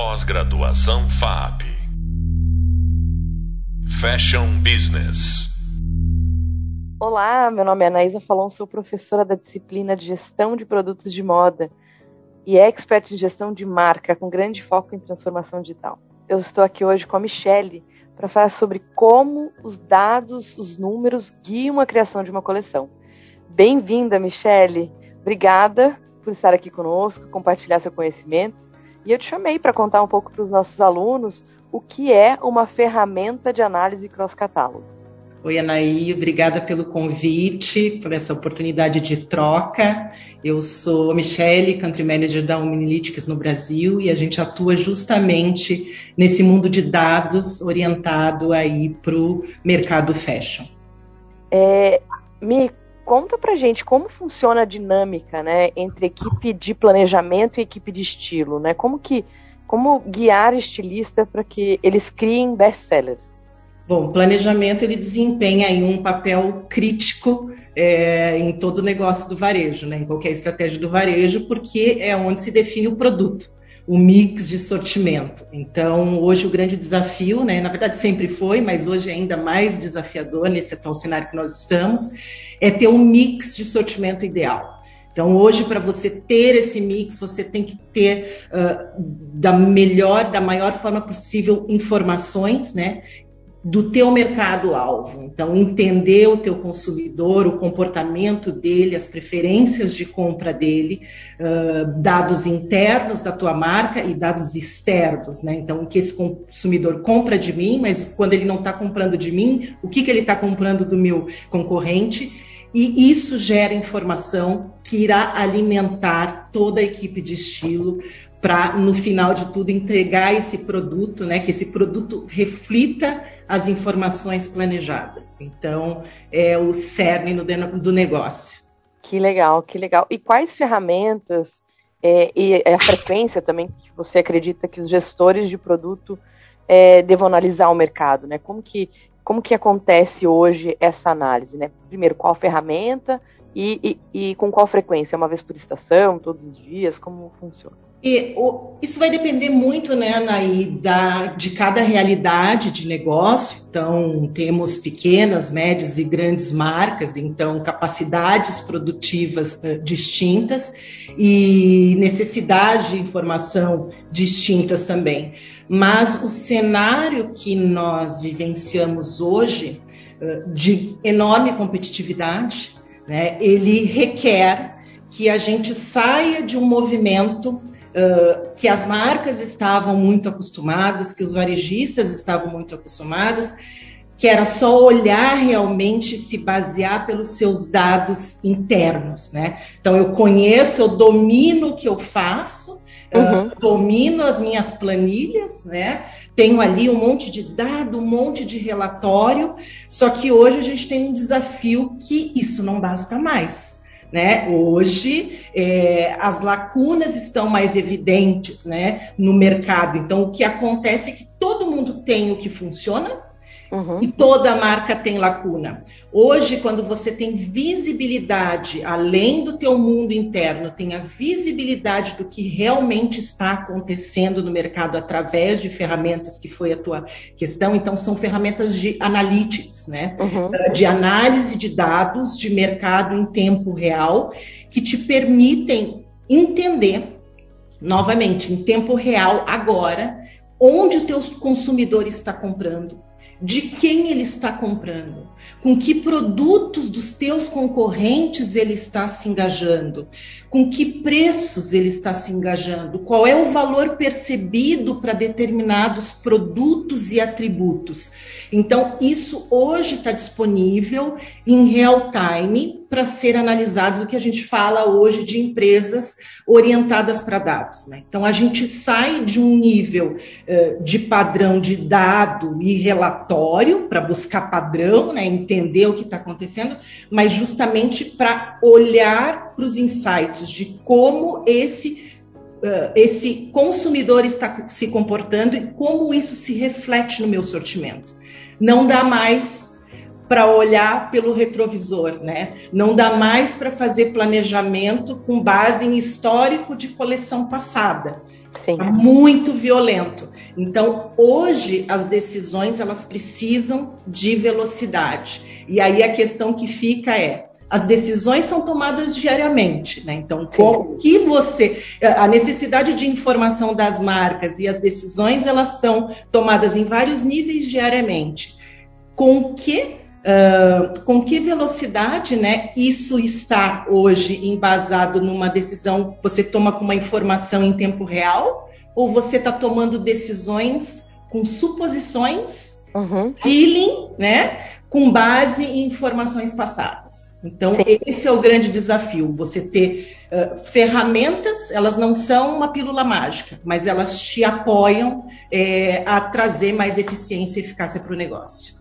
Pós-graduação FAP. Fashion Business. Olá, meu nome é Anaísa Falon, sou professora da disciplina de Gestão de Produtos de Moda e expert em gestão de marca, com grande foco em transformação digital. Eu estou aqui hoje com a Michelle para falar sobre como os dados, os números guiam a criação de uma coleção. Bem-vinda, Michelle. Obrigada por estar aqui conosco, compartilhar seu conhecimento. E eu te chamei para contar um pouco para os nossos alunos o que é uma ferramenta de análise cross-catálogo. Oi, Anaí, obrigada pelo convite, por essa oportunidade de troca. Eu sou a Michelle, Country Manager da Omnilytics no Brasil, e a gente atua justamente nesse mundo de dados orientado aí para o mercado fashion. É, me conta pra gente como funciona a dinâmica, né, entre equipe de planejamento e equipe de estilo, né? Como que como guiar estilista para que eles criem best-sellers? Bom, planejamento ele desempenha aí um papel crítico é, em todo o negócio do varejo, né, em qualquer estratégia do varejo, porque é onde se define o produto o mix de sortimento. Então, hoje o grande desafio, né, na verdade sempre foi, mas hoje é ainda mais desafiador nesse atual cenário que nós estamos, é ter um mix de sortimento ideal. Então, hoje, para você ter esse mix, você tem que ter uh, da melhor, da maior forma possível informações, né? Do teu mercado-alvo. Então, entender o teu consumidor, o comportamento dele, as preferências de compra dele, uh, dados internos da tua marca e dados externos, né? Então, o que esse consumidor compra de mim, mas quando ele não está comprando de mim, o que, que ele está comprando do meu concorrente? E isso gera informação que irá alimentar toda a equipe de estilo para, no final de tudo, entregar esse produto, né, que esse produto reflita as informações planejadas. Então, é o cerne do negócio. Que legal, que legal. E quais ferramentas é, e a frequência também que você acredita que os gestores de produto é, devam analisar o mercado, né? Como que, como que acontece hoje essa análise, né? Primeiro, qual ferramenta e, e, com qual frequência? Uma vez por estação, todos os dias? Como funciona? E, o, isso vai depender muito, né, Anaí, da, de cada realidade de negócio. Então, temos pequenas, médias e grandes marcas, então, capacidades produtivas uh, distintas e necessidade de informação distintas também. Mas o cenário que nós vivenciamos hoje, uh, de enorme competitividade, né, ele requer que a gente saia de um movimento uh, que as marcas estavam muito acostumadas, que os varejistas estavam muito acostumados, que era só olhar realmente se basear pelos seus dados internos, né? Então eu conheço, eu domino o que eu faço, uhum. uh, domino as minhas planilhas, né? Tenho ali um monte de dado, um monte de relatório, só que hoje a gente tem um desafio que isso não basta mais. Né? Hoje é, as lacunas estão mais evidentes né, no mercado. Então, o que acontece é que todo mundo tem o que funciona, Uhum. E toda marca tem lacuna. Hoje, quando você tem visibilidade, além do teu mundo interno, tem a visibilidade do que realmente está acontecendo no mercado através de ferramentas que foi a tua questão. Então, são ferramentas de analytics, né? Uhum. Ah, de análise de dados de mercado em tempo real, que te permitem entender, novamente, em tempo real, agora, onde o teu consumidor está comprando, de quem ele está comprando, com que produtos dos teus concorrentes ele está se engajando, com que preços ele está se engajando, qual é o valor percebido para determinados produtos e atributos. Então, isso hoje está disponível em real time para ser analisado do que a gente fala hoje de empresas orientadas para dados. Né? Então, a gente sai de um nível uh, de padrão de dado e relatório para buscar padrão, né? Entender o que está acontecendo, mas justamente para olhar para os insights de como esse Uh, esse consumidor está se comportando e como isso se reflete no meu sortimento. Não dá mais para olhar pelo retrovisor, né? Não dá mais para fazer planejamento com base em histórico de coleção passada. Sim. É muito violento. Então, hoje as decisões elas precisam de velocidade. E aí a questão que fica é: as decisões são tomadas diariamente, né? Então, o que você, a necessidade de informação das marcas e as decisões elas são tomadas em vários níveis diariamente. Com que uh, com que velocidade, né? Isso está hoje embasado numa decisão? Você toma com uma informação em tempo real ou você está tomando decisões com suposições, uhum. feeling, né? Com base em informações passadas. Então, Sim. esse é o grande desafio, você ter uh, ferramentas, elas não são uma pílula mágica, mas elas te apoiam é, a trazer mais eficiência e eficácia para o negócio.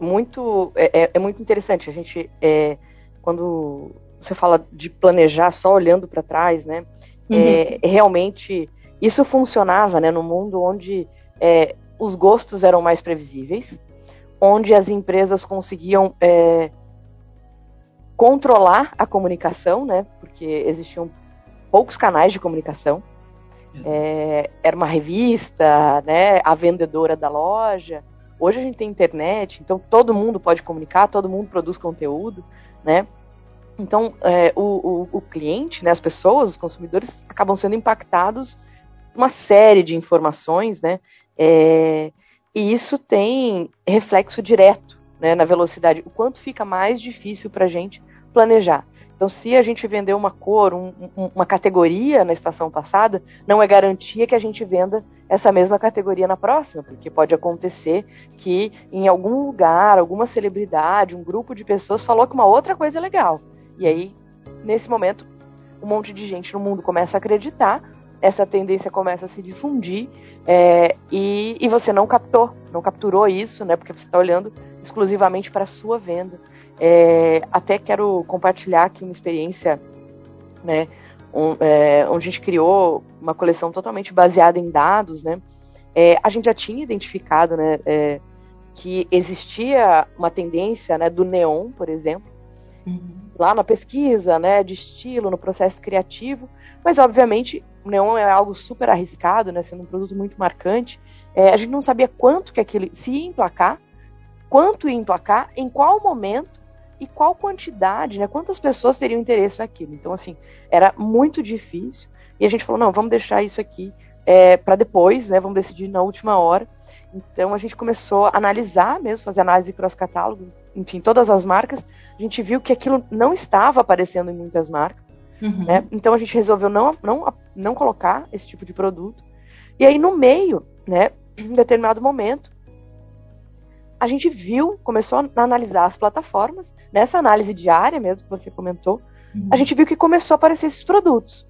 Muito, é, é, é, muito interessante, a gente, é, quando você fala de planejar só olhando para trás, né, é, uhum. realmente isso funcionava, né, no mundo onde é, os gostos eram mais previsíveis, onde as empresas conseguiam controlar a comunicação, né? Porque existiam poucos canais de comunicação. É, era uma revista, né? A vendedora da loja. Hoje a gente tem internet, então todo mundo pode comunicar, todo mundo produz conteúdo, né? Então é, o, o, o, cliente, né, as pessoas, os consumidores acabam sendo impactados uma série de informações, né? É, e isso tem reflexo direto né, na velocidade. O quanto fica mais difícil para a gente planejar. Então, se a gente vendeu uma cor, um, um, uma categoria na estação passada, não é garantia que a gente venda essa mesma categoria na próxima, porque pode acontecer que em algum lugar, alguma celebridade, um grupo de pessoas falou que uma outra coisa é legal. E aí, nesse momento, um monte de gente no mundo começa a acreditar, essa tendência começa a se difundir é, e, e você não captou, não capturou isso, né? Porque você está olhando exclusivamente para a sua venda. É, até quero compartilhar aqui uma experiência, né, um, é, onde a gente criou uma coleção totalmente baseada em dados, né. É, a gente já tinha identificado, né, é, que existia uma tendência, né, do neon, por exemplo, uhum. lá na pesquisa, né, de estilo, no processo criativo, mas obviamente o neon é algo super arriscado, né, sendo um produto muito marcante. É, a gente não sabia quanto que aquilo se ia emplacar, quanto ia emplacar, em qual momento e qual quantidade, né? Quantas pessoas teriam interesse naquilo. Então, assim, era muito difícil. E a gente falou, não, vamos deixar isso aqui é, para depois, né? Vamos decidir na última hora. Então a gente começou a analisar mesmo, fazer análise cross-catálogo, enfim, todas as marcas. A gente viu que aquilo não estava aparecendo em muitas marcas. Uhum. Né? Então a gente resolveu não, não, não colocar esse tipo de produto. E aí no meio, né, em determinado momento, a gente viu, começou a analisar as plataformas nessa análise diária mesmo que você comentou, uhum. a gente viu que começou a aparecer esses produtos,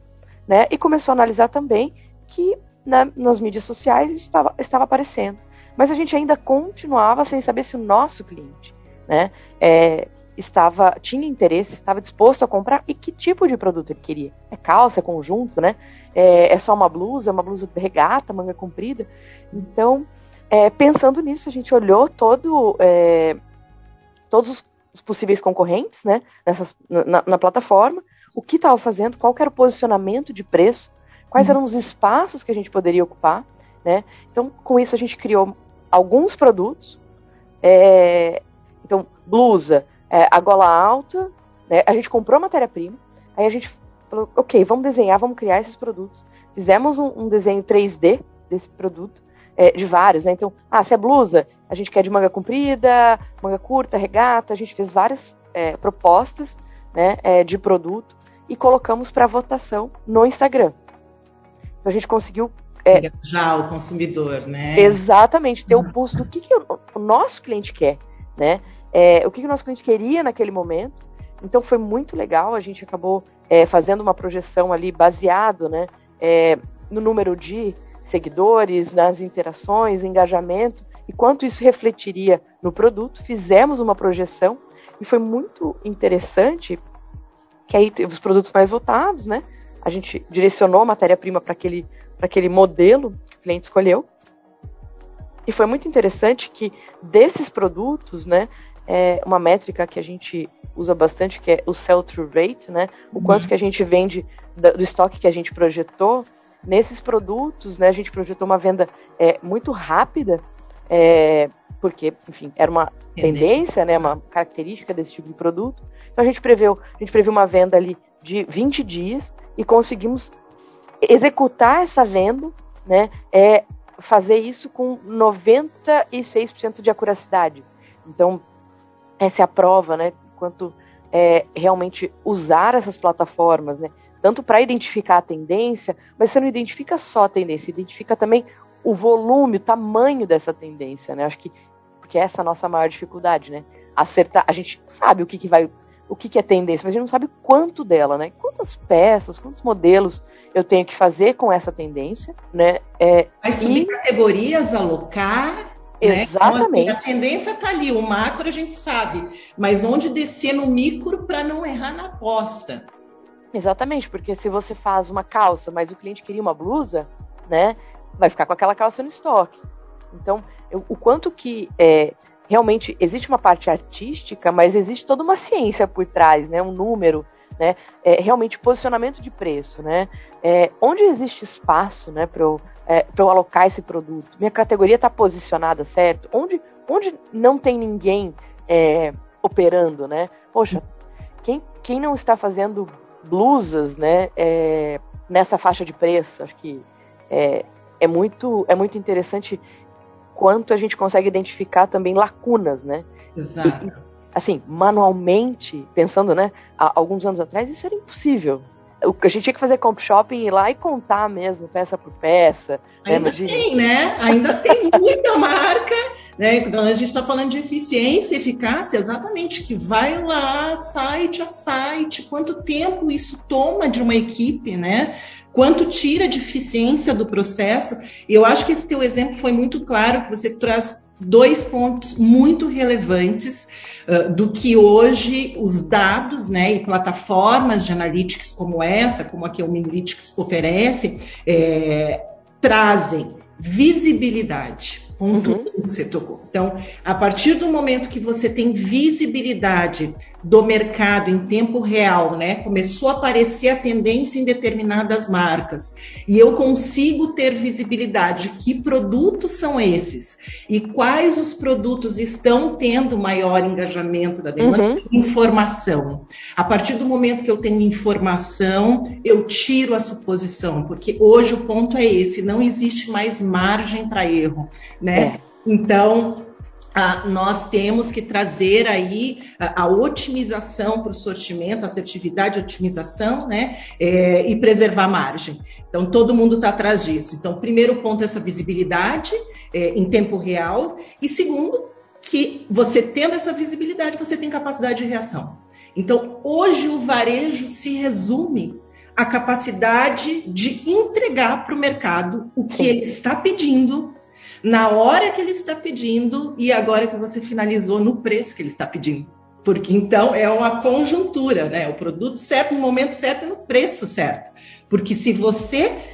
né? E começou a analisar também que né, nas mídias sociais estava, estava aparecendo. Mas a gente ainda continuava sem saber se o nosso cliente, né, é, estava tinha interesse, estava disposto a comprar e que tipo de produto ele queria. É calça, é conjunto, né? É, é só uma blusa, uma blusa de regata, manga comprida. Então, é, pensando nisso, a gente olhou todo, é, todos os os possíveis concorrentes, né, nessas, na, na plataforma, o que estava fazendo, qual era o posicionamento de preço, quais uhum. eram os espaços que a gente poderia ocupar, né? Então, com isso a gente criou alguns produtos, é, então blusa, é, a gola alta, né? A gente comprou matéria-prima, aí a gente falou, ok, vamos desenhar, vamos criar esses produtos. Fizemos um, um desenho 3D desse produto, é, de vários, né? Então, ah, se é blusa, a gente quer de manga comprida, manga curta, regata, a gente fez várias é, propostas né, é, de produto e colocamos para votação no Instagram. Então a gente conseguiu. É, Já o consumidor, né? Exatamente, ter o pulso do que, que o, o, nosso cliente quer, né? É, o que, que o nosso cliente queria naquele momento. Então foi muito legal, a gente acabou é, fazendo uma projeção ali baseado né, é, no número de seguidores, nas interações, engajamento, e quanto isso refletiria no produto. Fizemos uma projeção e foi muito interessante que aí teve os produtos mais votados, né? A gente direcionou a matéria-prima para aquele, aquele modelo que o cliente escolheu. E foi muito interessante que desses produtos, né, é uma métrica que a gente usa bastante, que é o sell-through rate, né? O quanto uhum. que a gente vende do estoque que a gente projetou, nesses produtos, né, a gente projetou uma venda é, muito rápida, é, porque, enfim, era uma tendência, né, uma característica desse tipo de produto. Então a gente preveu, a gente previu uma venda ali de 20 dias e conseguimos executar essa venda, né, é, fazer isso com 96% de acuracidade. Então, essa é a prova, né, quanto é, realmente usar essas plataformas, né, tanto para identificar a tendência, mas você não identifica só a tendência, identifica também o volume, o tamanho dessa tendência, né? Acho que porque essa é a nossa maior dificuldade, né? Acertar, a gente sabe o que, que vai, o que, que é tendência, mas a gente não sabe quanto dela, né? Quantas peças, quantos modelos eu tenho que fazer com essa tendência, né? É, As subcategorias, e... alocar, Exatamente. Né? Então, a tendência está ali, o macro a gente sabe, mas onde descer no micro para não errar na aposta. Exatamente, porque se você faz uma calça, mas o cliente queria uma blusa, né? Vai ficar com aquela calça no estoque. Então, eu, o quanto que é, realmente existe uma parte artística, mas existe toda uma ciência por trás, né? Um número, né? É, realmente posicionamento de preço, né? É, onde existe espaço, né? Para eu, é, eu alocar esse produto? Minha categoria está posicionada certo? Onde, onde não tem ninguém é, operando, né? Poxa, quem, quem não está fazendo blusas, né? É, nessa faixa de preço, acho que é, é muito é muito interessante quanto a gente consegue identificar também lacunas, né? Exato. E, assim, manualmente, pensando, né, há alguns anos atrás, isso era impossível. A gente tinha que fazer comp shopping ir lá e contar mesmo, peça por peça. Né, Ainda né? tem, né? Ainda tem muita marca, né? Então a gente está falando de eficiência, eficácia, exatamente, que vai lá, site a site, quanto tempo isso toma de uma equipe, né? quanto tira de eficiência do processo. E eu acho que esse teu exemplo foi muito claro, que você traz dois pontos muito relevantes do que hoje os dados né, e plataformas de analytics como essa, como a que o Analytics oferece, é, trazem visibilidade ponto uhum. que você tocou. Então, a partir do momento que você tem visibilidade do mercado em tempo real, né? Começou a aparecer a tendência em determinadas marcas e eu consigo ter visibilidade que produtos são esses e quais os produtos estão tendo maior engajamento da demanda, uhum. informação. A partir do momento que eu tenho informação, eu tiro a suposição, porque hoje o ponto é esse, não existe mais margem para erro né? É. Então, nós temos que trazer aí a, otimização para o sortimento, assertividade, otimização, né? É, e preservar a margem. Então, todo mundo está atrás disso. Então, primeiro ponto, essa visibilidade é, em tempo real. E segundo, que você tendo essa visibilidade, você tem capacidade de reação. Então, hoje o varejo se resume à capacidade de entregar para o mercado o que ele está pedindo na hora que ele está pedindo e agora que você finalizou no preço que ele está pedindo. Porque então é uma conjuntura, né? O produto certo no momento certo no preço certo. Porque se você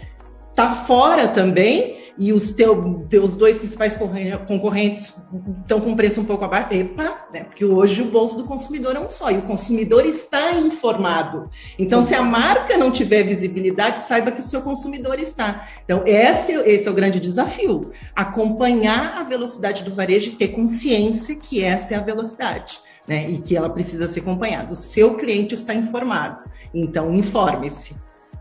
tá fora também, e os teu, teus dois principais concorrentes estão com preço um pouco abaixo, epa, né? porque hoje o bolso do consumidor é um só, e o consumidor está informado. Então, se a marca não tiver visibilidade, saiba que o seu consumidor está. Então, esse, esse é o grande desafio, acompanhar a velocidade do varejo e ter consciência que essa é a velocidade. Né, e que ela precisa ser acompanhada. O seu cliente está informado, então informe-se.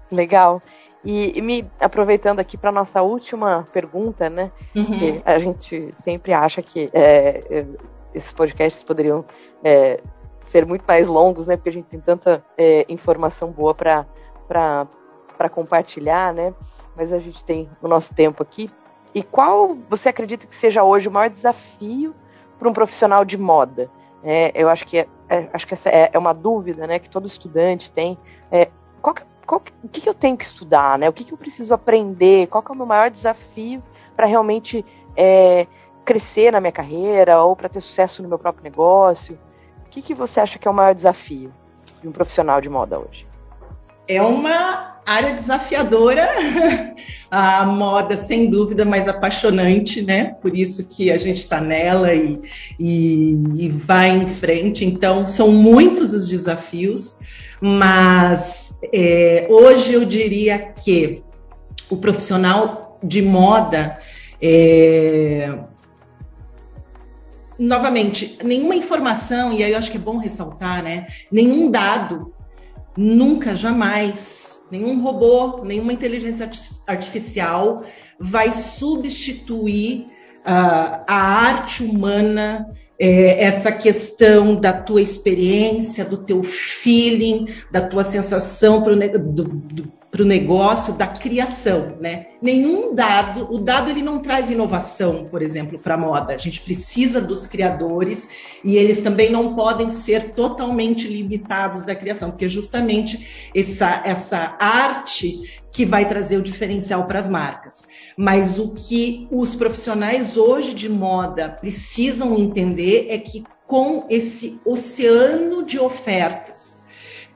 Legal. E, e, me aproveitando aqui para nossa última pergunta, né? Uhum. Que a gente sempre acha que é, é, esses podcasts poderiam é, ser muito mais longos, né? Porque a gente tem tanta é, informação boa para compartilhar, né? Mas a gente tem o nosso tempo aqui. E qual você acredita que seja hoje o maior desafio para um profissional de moda? É, eu acho que, é, acho que essa é, uma dúvida, né? Que todo estudante tem. qual que qual, o que, que, eu tenho que estudar, né? O que, que eu preciso aprender? Qual é o meu maior desafio para realmente é, crescer na minha carreira ou para ter sucesso no meu próprio negócio? O que, que você acha que é o maior desafio de um profissional de moda hoje? É uma área desafiadora, a moda sem dúvida mais apaixonante, né? Por isso que a gente está nela e, e, e vai em frente. Então, são muitos os desafios mas é, hoje eu diria que o profissional de moda é, novamente, nenhuma informação, e aí eu acho que é bom ressaltar, né? Nenhum dado, nunca, jamais, nenhum robô, nenhuma inteligência artificial vai substituir uh, a arte humana, é, essa questão da tua experiência, do teu feeling, da tua sensação pro, do, do, para o negócio da criação, né? Nenhum dado, o dado ele não traz inovação, por exemplo, para a moda. A gente precisa dos criadores e eles também não podem ser totalmente limitados da criação, porque é justamente essa, essa arte que vai trazer o diferencial para as marcas. Mas o que os profissionais hoje de moda precisam entender é que com esse oceano de ofertas,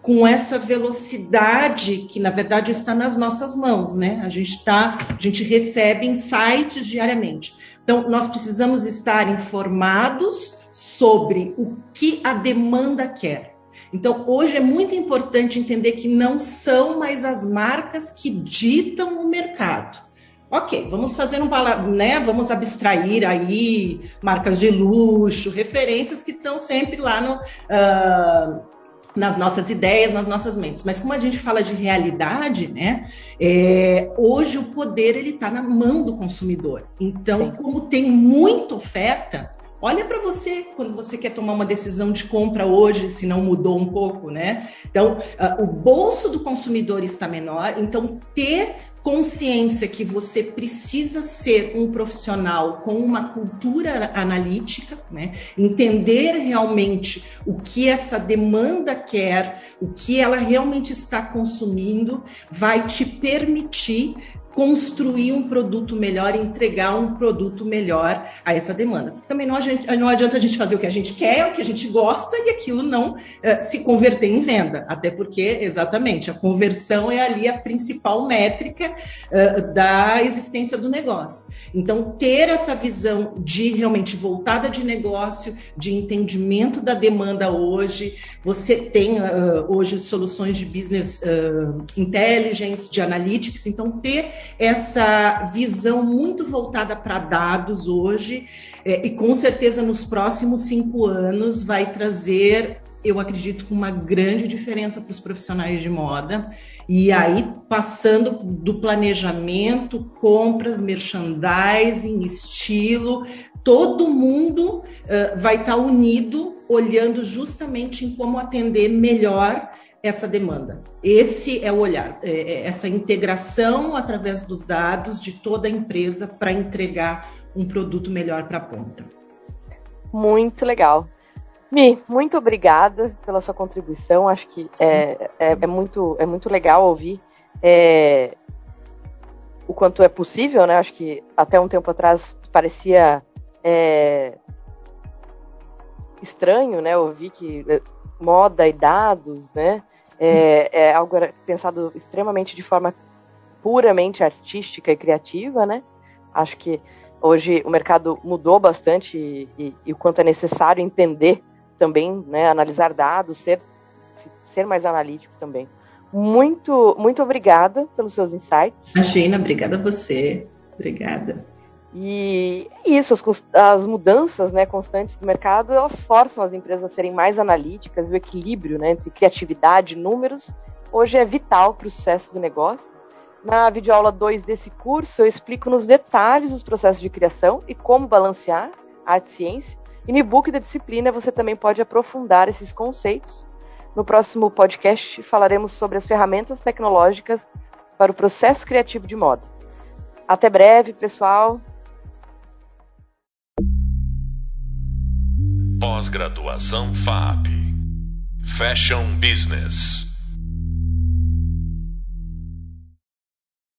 com essa velocidade que na verdade está nas nossas mãos, né? A gente tá, a gente recebe insights diariamente. Então, nós precisamos estar informados sobre o que a demanda quer. Então, hoje é muito importante entender que não são mais as marcas que ditam o mercado. Ok, vamos fazer um né? Vamos abstrair aí marcas de luxo, referências que estão sempre lá no. Uh, nas nossas ideias, nas nossas mentes. Mas como a gente fala de realidade, né? É, hoje o poder ele está na mão do consumidor. Então, como tem muita oferta, olha para você quando você quer tomar uma decisão de compra hoje, se não mudou um pouco, né? Então, uh, o bolso do consumidor está menor. Então, ter consciência que você precisa ser um profissional com uma cultura analítica, né? entender realmente o que essa demanda quer, o que ela realmente está consumindo, vai te permitir construir um produto melhor, entregar um produto melhor a essa demanda. Também não, adianta a gente fazer o que a gente quer, o que a gente gosta e aquilo não uh, se converter em venda. Até porque, exatamente, a conversão é ali a principal métrica uh, da existência do negócio. Então, ter essa visão de realmente voltada de negócio, de entendimento da demanda hoje, você tem uh, hoje soluções de business intelligence, de analytics, então ter essa visão muito voltada para dados hoje, é, e com certeza nos próximos cinco anos vai trazer, eu acredito, uma grande diferença para os profissionais de moda. E aí, passando do planejamento, compras, merchandising, estilo, todo mundo uh, vai estar tá unido, olhando justamente em como atender melhor essa demanda. Esse é o olhar, é, é essa integração através dos dados de toda a empresa para entregar um produto melhor para a ponta. Muito legal. Mi, muito obrigada pela sua contribuição. Acho que é, é, é, muito, é muito legal ouvir é, o quanto é possível, né? Acho que até um tempo atrás parecia é, estranho, né? Ouvir que é, moda e dados, né? É, é algo pensado extremamente de forma puramente artística e criativa, né? Acho que hoje o mercado mudou bastante e, e, e, o quanto é necessário entender também, né? Analisar dados, ser, ser mais analítico também. Muito, muito obrigada pelos seus insights. Imagina, obrigada a você. Obrigada. E isso, as, as, mudanças né, constantes do mercado, elas forçam as empresas a serem mais analíticas, o equilíbrio né, entre criatividade e números, hoje é vital para o sucesso do negócio. Na videoaula 2 desse curso, eu explico nos detalhes os processos de criação e como balancear arte e ciência. E no e-book da disciplina você também pode aprofundar esses conceitos. No próximo podcast falaremos sobre as ferramentas tecnológicas para o processo criativo de moda. Até breve, pessoal. Pós-graduação FAP Fashion Business